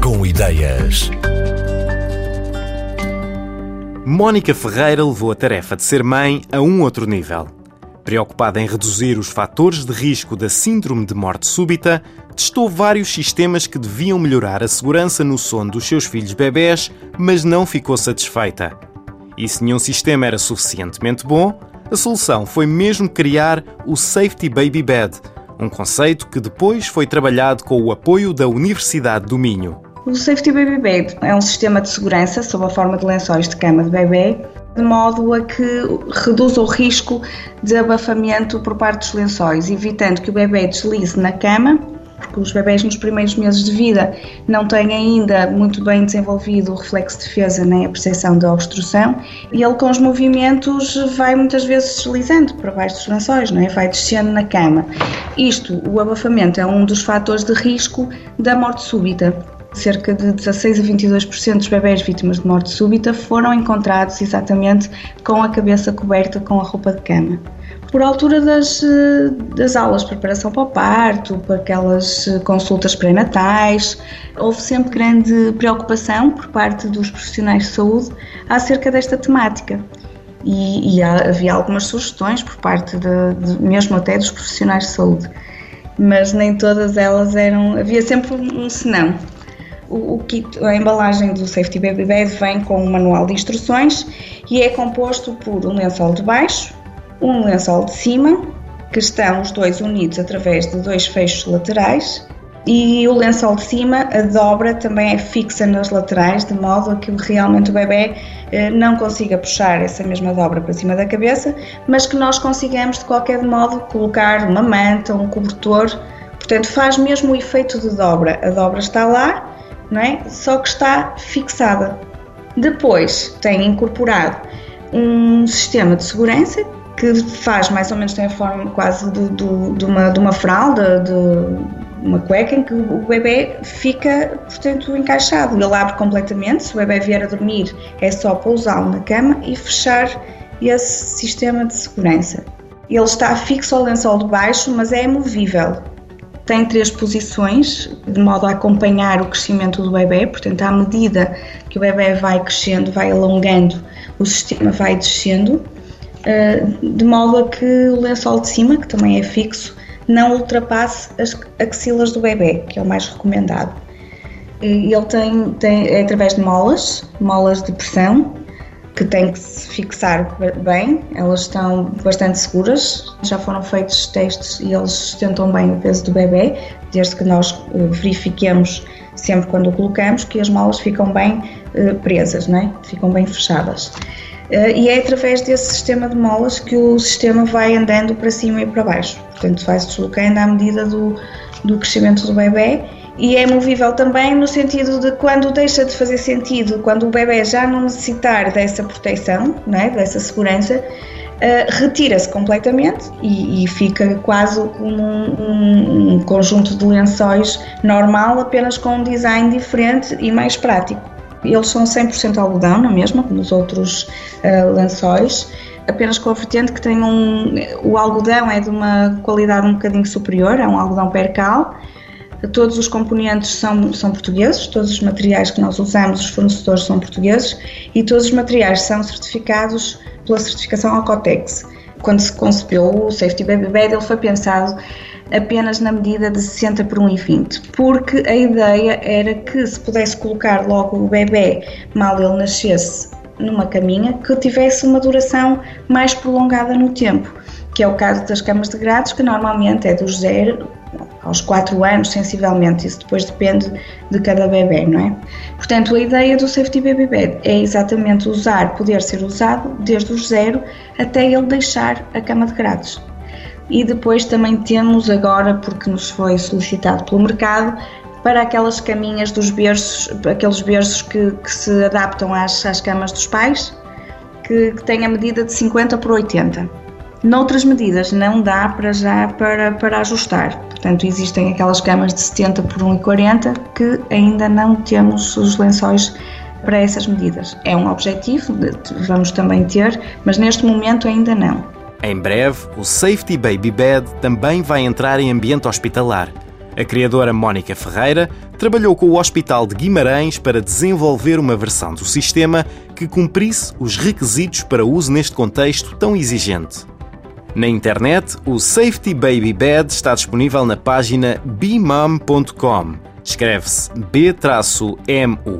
Com ideias. Mónica Ferreira levou a tarefa de ser mãe a um outro nível. Preocupada em reduzir os fatores de risco da síndrome de morte súbita, testou vários sistemas que deviam melhorar a segurança no sono dos seus filhos bebés, mas não ficou satisfeita. E se nenhum sistema era suficientemente bom, a solução foi mesmo criar o Safety Baby Bed, um conceito que depois foi trabalhado com o apoio da Universidade do Minho. O Safety Baby Bed é um sistema de segurança sob a forma de lençóis de cama de bebê, de modo a que reduza o risco de abafamento por parte dos lençóis, evitando que o bebê deslize na cama porque os bebés nos primeiros meses de vida não têm ainda muito bem desenvolvido o reflexo de defesa nem a percepção da obstrução e ele com os movimentos vai muitas vezes deslizando para baixo dos lençóis, não é? vai descendo na cama. Isto, o abafamento, é um dos fatores de risco da morte súbita. Cerca de 16 a 22% dos bebés vítimas de morte súbita foram encontrados exatamente com a cabeça coberta com a roupa de cama por altura das, eh, das aulas de preparação para o parto, para aquelas eh, consultas pré-natais. Houve sempre grande preocupação por parte dos profissionais de saúde acerca desta temática. E, e havia algumas sugestões por parte de, de, mesmo até dos profissionais de saúde, mas nem todas elas eram. Havia sempre um senão. O, kit, a embalagem do Safety Baby Bed vem com um manual de instruções e é composto por um lençol de baixo, um lençol de cima, que estão os dois unidos através de dois fechos laterais, e o lençol de cima, a dobra também é fixa nas laterais, de modo a que realmente o bebê eh, não consiga puxar essa mesma dobra para cima da cabeça, mas que nós consigamos de qualquer modo colocar uma manta, um cobertor, portanto faz mesmo o efeito de dobra. A dobra está lá, não é? Só que está fixada. Depois tem incorporado um sistema de segurança que faz mais ou menos tem a forma quase de, de, de, uma, de uma fralda, de uma cueca em que o bebê fica, portanto, encaixado. Ele abre completamente, se o bebê vier a dormir é só pousá-lo na cama e fechar esse sistema de segurança. Ele está fixo ao lençol de baixo, mas é movível. Tem três posições, de modo a acompanhar o crescimento do bebê, portanto, à medida que o bebê vai crescendo, vai alongando, o sistema vai descendo de modo a que o lençol de cima, que também é fixo, não ultrapasse as axilas do bebê, que é o mais recomendado. Ele tem, tem é através de molas, molas de pressão, que tem que se fixar bem, elas estão bastante seguras, já foram feitos testes e eles sustentam bem o peso do bebê, desde que nós eh, verifiquemos sempre quando o colocamos que as molas ficam bem eh, presas, não é? ficam bem fechadas. Eh, e é através desse sistema de molas que o sistema vai andando para cima e para baixo. Portanto, vai-se deslocando à medida do, do crescimento do bebê e é movível também no sentido de quando deixa de fazer sentido, quando o bebê já não necessitar dessa proteção, não é? dessa segurança, uh, retira-se completamente e, e, fica quase como um, um, um conjunto de lençóis normal, apenas com um design diferente e mais prático. Eles são 100% algodão, não é mesmo? Como os outros uh, lençóis, apenas com a vertente que tem um. O algodão é de uma qualidade um bocadinho superior, é um algodão percal. Todos os componentes são, são portugueses, todos os materiais que nós usamos, os fornecedores são portugueses e todos os materiais são certificados pela certificação Alcotex. Quando se concebeu o Safety Baby Bed, ele foi pensado apenas na medida de 60 por 1,20, porque a ideia era que se pudesse colocar logo o bebê mal ele nascesse numa caminha que tivesse uma duração mais prolongada no tempo, que é o caso das camas de grades, que normalmente é dos 0 aos 4 anos, sensivelmente, isso depois depende de cada bebê, não é? Portanto, a ideia do Safety Baby Bed é exatamente usar, poder ser usado desde os 0 até ele deixar a cama de grades. E depois também temos agora, porque nos foi solicitado pelo mercado, para aquelas caminhas dos berços, aqueles berços que, que se adaptam às, às camas dos pais, que, que têm a medida de 50 por 80. Noutras medidas não dá para já para, para ajustar. Portanto, existem aquelas camas de 70 por 1,40 que ainda não temos os lençóis para essas medidas. É um objetivo, vamos também ter, mas neste momento ainda não. Em breve, o Safety Baby Bed também vai entrar em ambiente hospitalar. A criadora Mónica Ferreira trabalhou com o Hospital de Guimarães para desenvolver uma versão do sistema que cumprisse os requisitos para uso neste contexto tão exigente. Na internet, o Safety Baby Bed está disponível na página bmum.com. Escreve-se b-mum.com.